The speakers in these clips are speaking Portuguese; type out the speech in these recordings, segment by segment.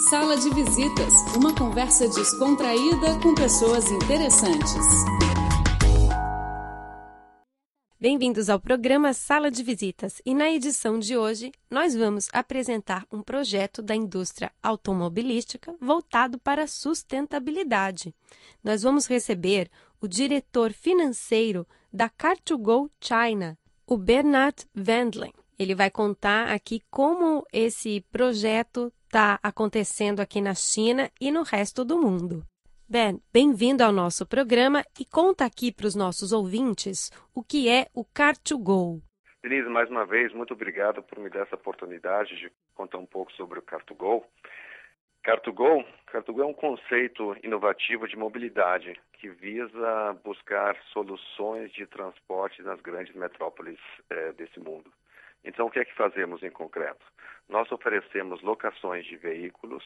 Sala de Visitas, uma conversa descontraída com pessoas interessantes. Bem-vindos ao programa Sala de Visitas e na edição de hoje nós vamos apresentar um projeto da indústria automobilística voltado para a sustentabilidade. Nós vamos receber o diretor financeiro da Car2Go China, o Bernard Wendling. Ele vai contar aqui como esse projeto está acontecendo aqui na China e no resto do mundo. Ben, bem-vindo ao nosso programa e conta aqui para os nossos ouvintes o que é o Car2Go. Denise, mais uma vez, muito obrigado por me dar essa oportunidade de contar um pouco sobre o Car2Go. Car2Go, Car2Go é um conceito inovativo de mobilidade que visa buscar soluções de transporte nas grandes metrópoles eh, desse mundo. Então, o que é que fazemos em concreto? Nós oferecemos locações de veículos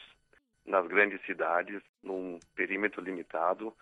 nas grandes cidades, num perímetro limitado,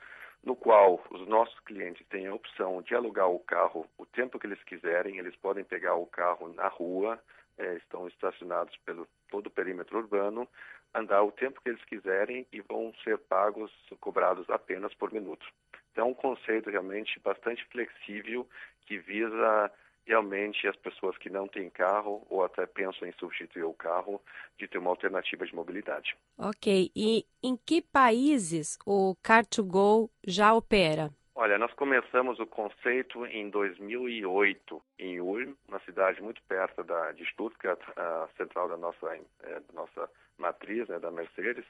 no qual os nossos clientes têm a opção de alugar o carro o tempo que eles quiserem, eles podem pegar o carro na rua, é, estão estacionados pelo todo o perímetro urbano, andar o tempo que eles quiserem e vão ser pagos, cobrados apenas por minuto. Então, é um conceito realmente bastante flexível que visa realmente as pessoas que não têm carro ou até pensam em substituir o carro de ter uma alternativa de mobilidade. Ok. E em que países o Car2Go já opera? Olha, nós começamos o conceito em 2008 em Ulm, uma cidade muito perto da, de Stuttgart, a central da nossa, é, da nossa matriz, né, da Mercedes.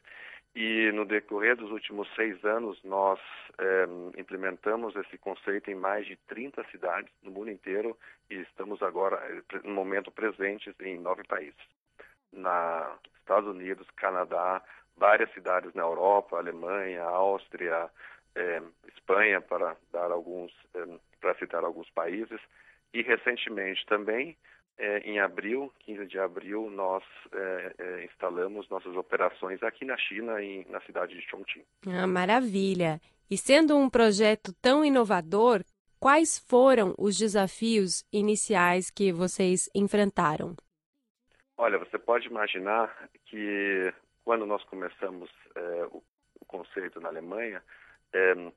E no decorrer dos últimos seis anos, nós é, implementamos esse conceito em mais de 30 cidades no mundo inteiro e estamos agora, no momento, presentes em nove países. Na Estados Unidos, Canadá, várias cidades na Europa, Alemanha, Áustria, é, Espanha, para dar alguns, é, para citar alguns países, e recentemente também, é, em abril, 15 de abril, nós é, é, instalamos nossas operações aqui na China, em, na cidade de Chongqing. Ah, maravilha! E sendo um projeto tão inovador, quais foram os desafios iniciais que vocês enfrentaram? Olha, você pode imaginar que quando nós começamos é, o, o conceito na Alemanha, é,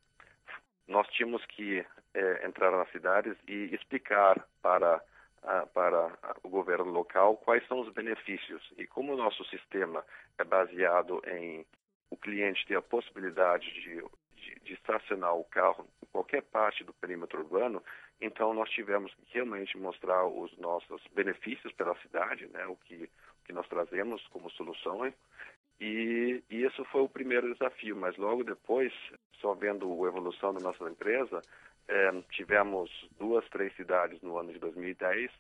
nós tínhamos que é, entrar nas cidades e explicar para a, para o governo local quais são os benefícios. E como o nosso sistema é baseado em o cliente ter a possibilidade de, de, de estacionar o carro em qualquer parte do perímetro urbano, então nós tivemos que realmente mostrar os nossos benefícios pela cidade, né, o que, o que nós trazemos como soluções e, e isso foi o primeiro desafio, mas logo depois, só vendo a evolução da nossa empresa, é, tivemos duas, três cidades no ano de 2010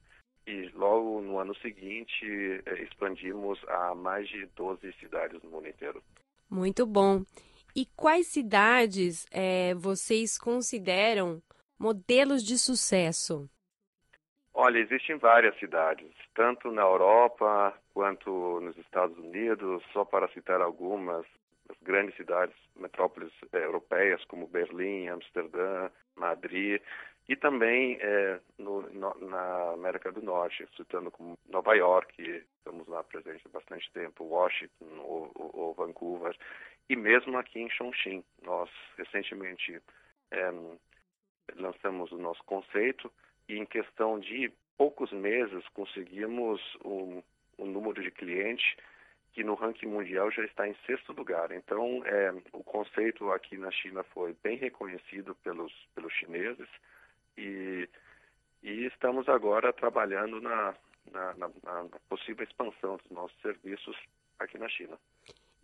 e logo no ano seguinte é, expandimos a mais de 12 cidades no mundo inteiro. Muito bom. E quais cidades é, vocês consideram modelos de sucesso? Olha, existem várias cidades, tanto na Europa quanto nos Estados Unidos, só para citar algumas, as grandes cidades, metrópoles eh, europeias como Berlim, Amsterdã, Madrid, e também eh, no, no, na América do Norte, citando como Nova York, estamos lá presentes há bastante tempo, Washington ou, ou, ou Vancouver, e mesmo aqui em Chongqing. Nós recentemente eh, lançamos o nosso conceito, e em questão de poucos meses conseguimos um, um número de clientes que no ranking mundial já está em sexto lugar. Então, é, o conceito aqui na China foi bem reconhecido pelos, pelos chineses e, e estamos agora trabalhando na, na, na, na possível expansão dos nossos serviços aqui na China.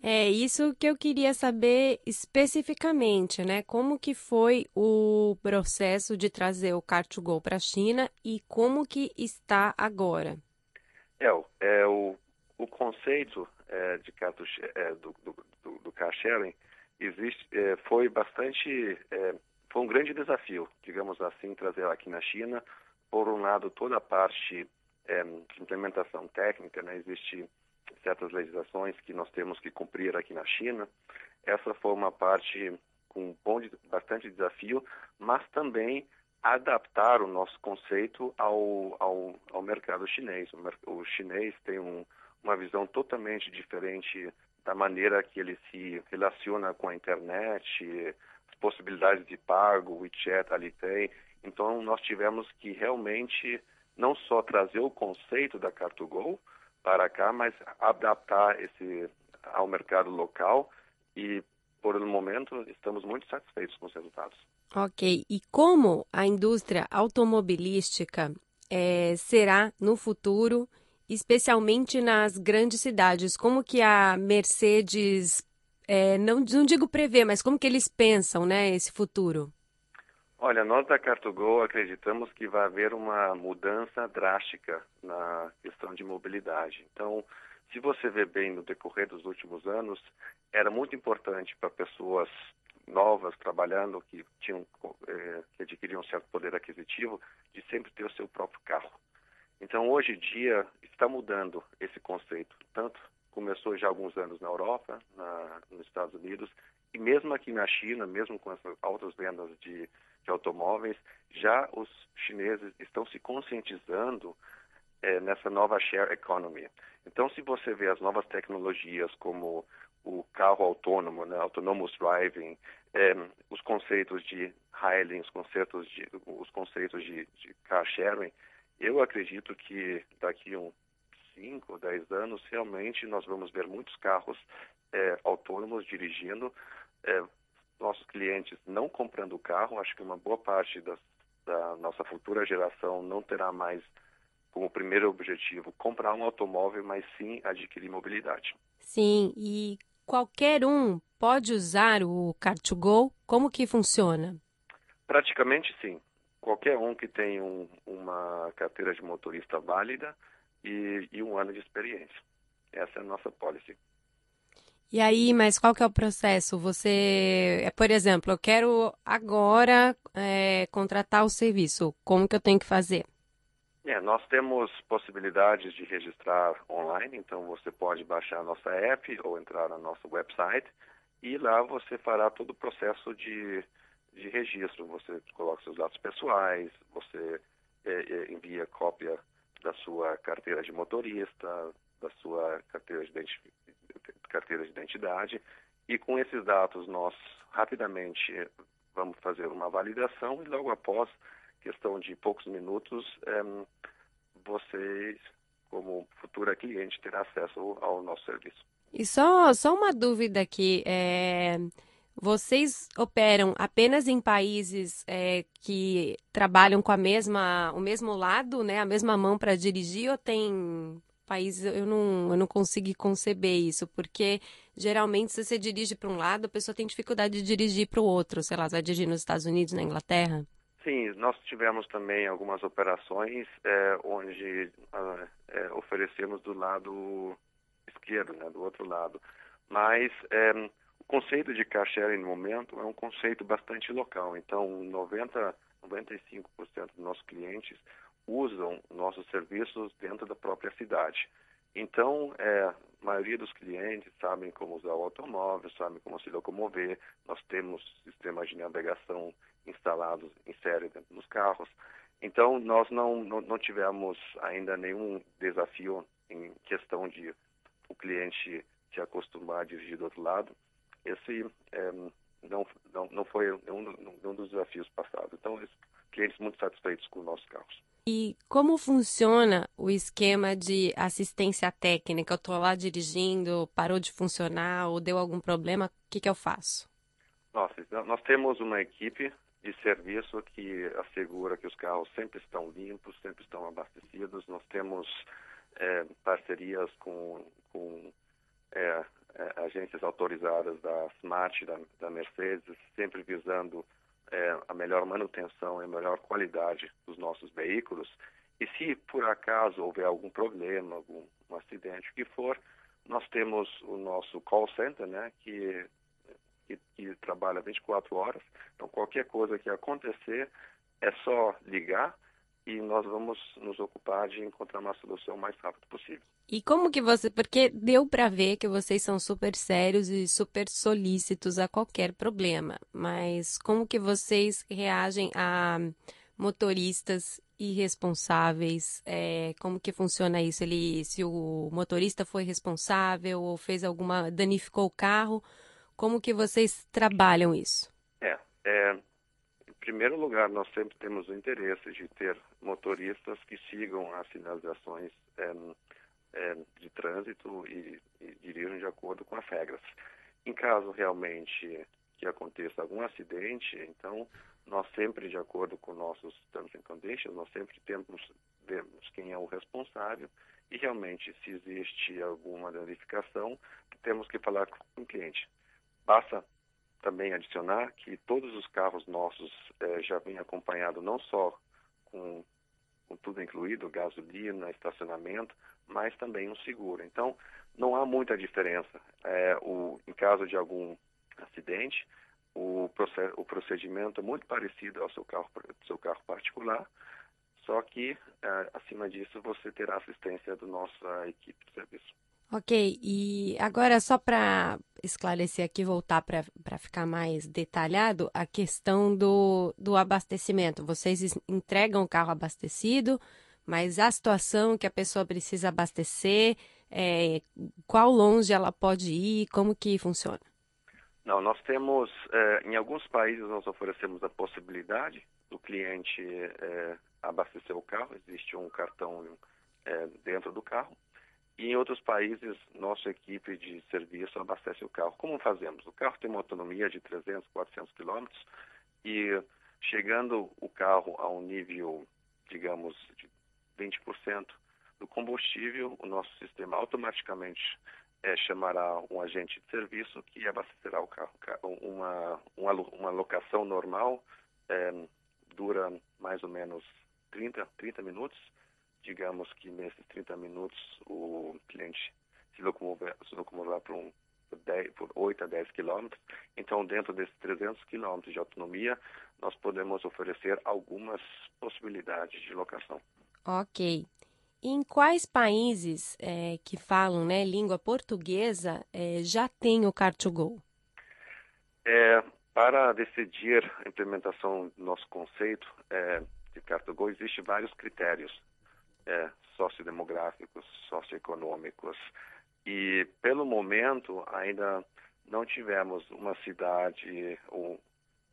É isso que eu queria saber especificamente, né? Como que foi o processo de trazer o Car2Go para a China e como que está agora? É, é o, o conceito é, de car, é, do, do, do, do, existe, é, foi bastante, é, foi um grande desafio, digamos assim, trazer aqui na China. Por um lado, toda a parte é, de implementação técnica, né? Existe certas legislações que nós temos que cumprir aqui na China. Essa foi uma parte com bom, bastante desafio, mas também adaptar o nosso conceito ao, ao, ao mercado chinês. O, o chinês tem um, uma visão totalmente diferente da maneira que ele se relaciona com a internet, as possibilidades de pago, WeChat, Alipay. Então, nós tivemos que realmente não só trazer o conceito da Car2Go para cá, mas adaptar esse ao mercado local e, por um momento, estamos muito satisfeitos com os resultados. Ok. E como a indústria automobilística é, será no futuro, especialmente nas grandes cidades? Como que a Mercedes, é, não, não digo prever, mas como que eles pensam né, esse futuro? Olha, nós da Car2Go acreditamos que vai haver uma mudança drástica na questão de mobilidade. Então, se você vê bem no decorrer dos últimos anos, era muito importante para pessoas novas trabalhando que tinham eh, que adquiriam um certo poder aquisitivo de sempre ter o seu próprio carro. Então hoje em dia está mudando esse conceito. Tanto começou já há alguns anos na Europa, na, nos Estados Unidos e mesmo aqui na China, mesmo com as altas vendas de, de automóveis, já os chineses estão se conscientizando eh, nessa nova share economy. Então, se você vê as novas tecnologias como o carro autônomo, né, autonomous driving, é, os conceitos de hailing, os conceitos de, os conceitos de, de car sharing, eu acredito que daqui uns 5 ou 10 anos, realmente nós vamos ver muitos carros é, autônomos dirigindo, é, nossos clientes não comprando o carro, acho que uma boa parte das, da nossa futura geração não terá mais como primeiro objetivo comprar um automóvel, mas sim adquirir mobilidade. Sim, e qualquer um pode usar o Car2Go? Como que funciona? Praticamente sim. Qualquer um que tenha um, uma carteira de motorista válida e, e, um ano de experiência. Essa é a nossa policy. E aí, mas qual que é o processo? Você, é, por exemplo, eu quero agora é, contratar o serviço. Como que eu tenho que fazer? É, nós temos possibilidades de registrar online, então você pode baixar a nossa app ou entrar no nosso website e lá você fará todo o processo de, de registro. Você coloca seus dados pessoais, você é, é, envia cópia da sua carteira de motorista, da sua carteira de, carteira de identidade e com esses dados nós rapidamente vamos fazer uma validação e logo após questão de poucos minutos, é, vocês, como futura cliente, terá acesso ao nosso serviço. E só, só uma dúvida aqui. É, vocês operam apenas em países é, que trabalham com a mesma, o mesmo lado, né, a mesma mão para dirigir, ou tem países eu não, eu não consigo conceber isso, porque geralmente se você dirige para um lado, a pessoa tem dificuldade de dirigir para o outro, sei lá, vai dirigir nos Estados Unidos, na Inglaterra? Sim, nós tivemos também algumas operações é, onde uh, é, oferecemos do lado esquerdo, né, do outro lado. Mas é, o conceito de car sharing no momento é um conceito bastante local. Então, 90, 95% dos nossos clientes usam nossos serviços dentro da própria cidade. Então, é, a maioria dos clientes sabem como usar o automóvel, sabem como se locomover. Nós temos sistemas de navegação instalados em série dentro dos carros. Então, nós não, não, não tivemos ainda nenhum desafio em questão de o cliente se acostumar a dirigir do outro lado. Esse é, não, não, não foi um, um dos desafios passados. Então, clientes muito satisfeitos com os nossos carros. E como funciona o esquema de assistência técnica? Eu estou lá dirigindo, parou de funcionar ou deu algum problema, o que, que eu faço? Nossa, nós temos uma equipe de serviço que assegura que os carros sempre estão limpos, sempre estão abastecidos. Nós temos é, parcerias com, com é, é, agências autorizadas da Smart, da, da Mercedes, sempre visando é, a melhor manutenção e a melhor qualidade dos nossos veículos. E se por acaso houver algum problema, algum um acidente, que for, nós temos o nosso call center, né, que que, que trabalha 24 horas. Então, qualquer coisa que acontecer, é só ligar e nós vamos nos ocupar de encontrar uma solução o mais rápido possível. E como que você, porque deu para ver que vocês são super sérios e super solícitos a qualquer problema, mas como que vocês reagem a motoristas irresponsáveis? É, como que funciona isso? Ele, se o motorista foi responsável ou fez alguma danificou o carro, como que vocês trabalham isso? É, é em primeiro lugar, nós sempre temos o interesse de ter motoristas que sigam as sinalizações é, é, de trânsito e, e dirijam de acordo com as regras. Em caso realmente que aconteça algum acidente, então nós sempre, de acordo com nossos terms and conditions, nós sempre temos, vemos quem é o responsável e realmente se existe alguma danificação, temos que falar com o cliente. Basta também adicionar que todos os carros nossos eh, já vêm acompanhado não só com, com tudo incluído, gasolina, estacionamento, mas também um seguro. Então, não há muita diferença. É, o, em caso de algum acidente, o, o procedimento é muito parecido ao seu carro, seu carro particular, só que, é, acima disso, você terá assistência da nossa equipe de serviço. Ok, e agora só para esclarecer aqui, voltar para ficar mais detalhado, a questão do, do abastecimento. Vocês entregam o carro abastecido, mas a situação que a pessoa precisa abastecer, é, qual longe ela pode ir, como que funciona? Não, nós temos, eh, em alguns países nós oferecemos a possibilidade do cliente eh, abastecer o carro, existe um cartão eh, dentro do carro, e em outros países nossa equipe de serviço abastece o carro. Como fazemos? O carro tem uma autonomia de 300, 400 quilômetros e chegando o carro a um nível, digamos, de 20% do combustível, o nosso sistema automaticamente é, chamará um agente de serviço que abastecerá o carro. Uma, uma, uma locação normal é, dura mais ou menos 30, 30 minutos. Digamos que nesses 30 minutos o cliente se locomover, se locomoverá por, um, por, 10, por 8 a 10 quilômetros. Então, dentro desses 300 quilômetros de autonomia, nós podemos oferecer algumas possibilidades de locação. Ok. Em quais países é, que falam né, língua portuguesa é, já tem o Car2Go? É, para decidir a implementação do nosso conceito é, de Car2Go, existem vários critérios é, sociodemográficos, socioeconômicos. E, pelo momento, ainda não tivemos uma cidade ou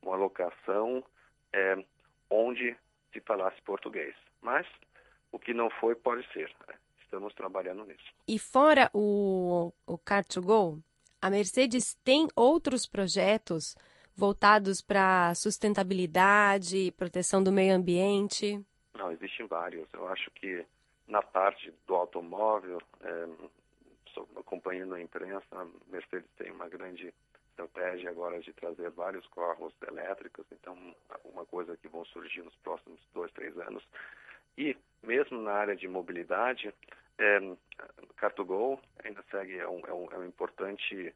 uma locação é, onde se falasse português. Mas o que não foi, pode ser. Né? Estamos trabalhando nisso. E fora o, o Car2Go, a Mercedes tem outros projetos voltados para sustentabilidade, proteção do meio ambiente? Não, existem vários. Eu acho que na parte do automóvel, é, acompanhando a imprensa, a Mercedes tem uma grande estratégia agora de trazer vários carros elétricos, então uma coisa que vão surgir nos próximos dois, três anos e mesmo na área de mobilidade, é, Car2Go ainda segue é um, é um, é importante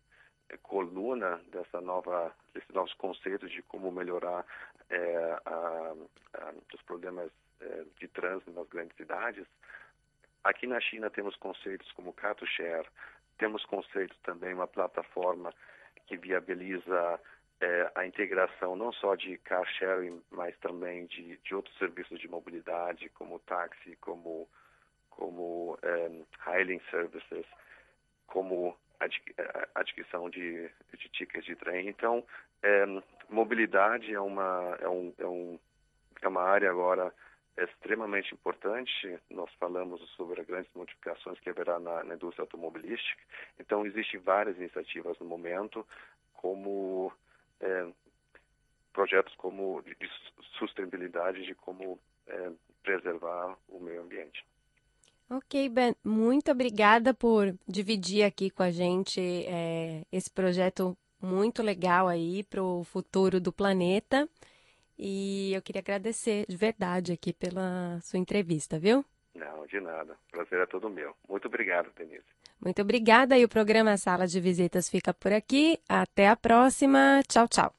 é, coluna dessa nova desses novos conceitos de como melhorar é, a, a, os problemas é, de trânsito nas grandes cidades. Aqui na China temos conceitos como Car2Share, temos conceitos também uma plataforma que viabiliza é, a integração não só de car sharing, mas também de, de outros serviços de mobilidade, como táxi, como, como é, hailing services, como adquisição de, de tickets de trem. Então, é, mobilidade é uma, é, um, é, um, é uma área agora extremamente importante. Nós falamos sobre as grandes modificações que haverá na, na indústria automobilística. Então, existem várias iniciativas no momento, como é, projetos como de sustentabilidade, de como é, preservar o meio ambiente. Ok, Ben, muito obrigada por dividir aqui com a gente é, esse projeto muito legal aí para o futuro do planeta. E eu queria agradecer de verdade aqui pela sua entrevista, viu? Não, de nada. Prazer é todo meu. Muito obrigado, Denise. Muito obrigada e o programa Sala de Visitas fica por aqui. Até a próxima. Tchau, tchau.